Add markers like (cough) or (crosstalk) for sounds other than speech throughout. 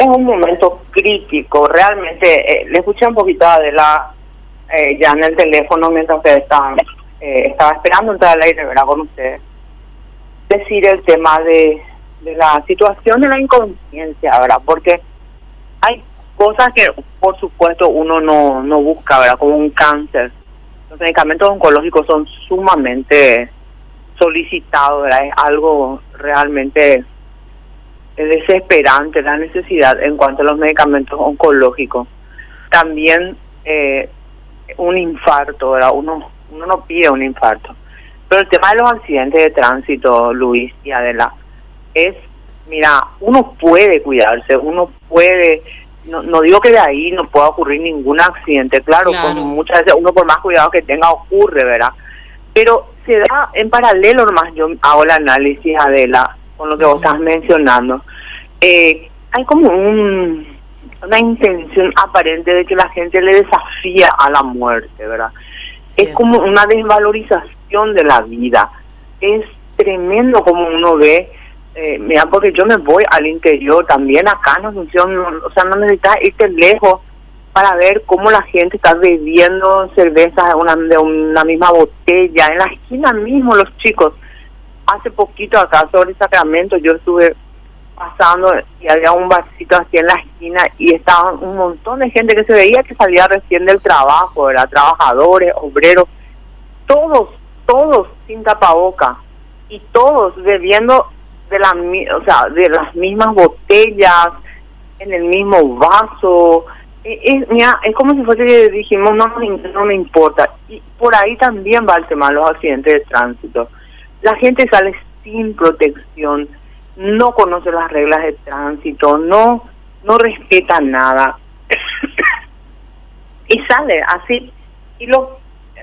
es un momento crítico. Realmente, eh, le escuché un poquito a Adela eh, ya en el teléfono mientras ustedes estaban, eh, estaba esperando entrar al aire, ¿verdad? Con ustedes. Decir el tema de, de la situación de la inconsciencia, ¿verdad? Porque hay cosas que, por supuesto, uno no, no busca, ¿verdad? Como un cáncer. Los medicamentos oncológicos son sumamente solicitados, ¿verdad? Es algo realmente desesperante la necesidad en cuanto a los medicamentos oncológicos. También eh, un infarto, ¿verdad? Uno, uno no pide un infarto. Pero el tema de los accidentes de tránsito, Luis y Adela, es, mira, uno puede cuidarse, uno puede, no, no digo que de ahí no pueda ocurrir ningún accidente, claro, Claro. Con muchas veces uno por más cuidado que tenga ocurre, ¿verdad? Pero se da en paralelo nomás, yo hago el análisis, Adela, con lo que vos estás mencionando. Eh, hay como un, una intención aparente de que la gente le desafía a la muerte, ¿verdad? Es como una desvalorización de la vida. Es tremendo como uno ve, eh, mira, porque yo me voy al interior también, acá en Asunción, no- o sea, no necesitas irte lejos para ver cómo la gente está bebiendo cerveza de una, de una misma botella, en la esquina mismo los chicos. Hace poquito acá sobre Sacramento yo estuve pasando y había un vasito así en la esquina y estaban un montón de gente que se veía que salía recién del trabajo, ¿verdad? Trabajadores, obreros, todos, todos sin tapaboca y todos bebiendo de la, o sea, de las mismas botellas, en el mismo vaso. Eh, Es, mira, es como si fuese que dijimos, no, no me importa. Y por ahí también va el tema de los accidentes de tránsito. La gente sale sin protección, no conoce las reglas de tránsito, no, no respeta nada. (coughs) y sale así. Y lo,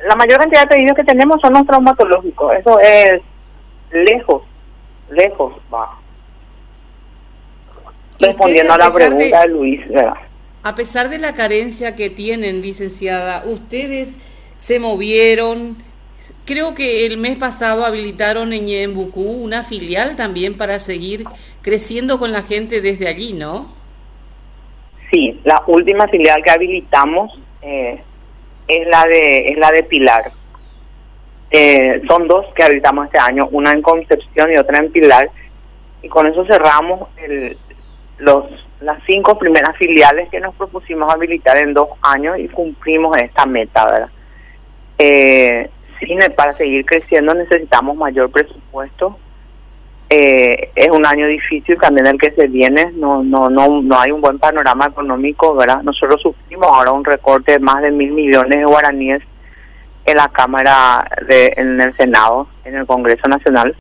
la mayor cantidad de pedidos que tenemos son los traumatológicos. Eso es lejos, lejos va. Respondiendo a la de- pregunta de Luis, ¿verdad? A pesar de la carencia que tienen, licenciada, ustedes se movieron. Creo que el mes pasado habilitaron en Ñembucú una filial también para seguir creciendo con la gente desde allí, ¿no? Sí, la última filial que habilitamos eh, es la de es la de Pilar. Eh, son dos que habilitamos este año, una en Concepción y otra en Pilar, y con eso cerramos el, los las cinco primeras filiales que nos propusimos habilitar en dos años y cumplimos esta meta, ¿verdad? Eh, sí, ne- para seguir creciendo necesitamos mayor presupuesto. Eh, es un año difícil también el que se viene, no, no, no, no hay un buen panorama económico, ¿verdad? Nosotros sufrimos ahora un recorte de más de mil millones de guaraníes en la Cámara, de, en el Senado, en el Congreso Nacional.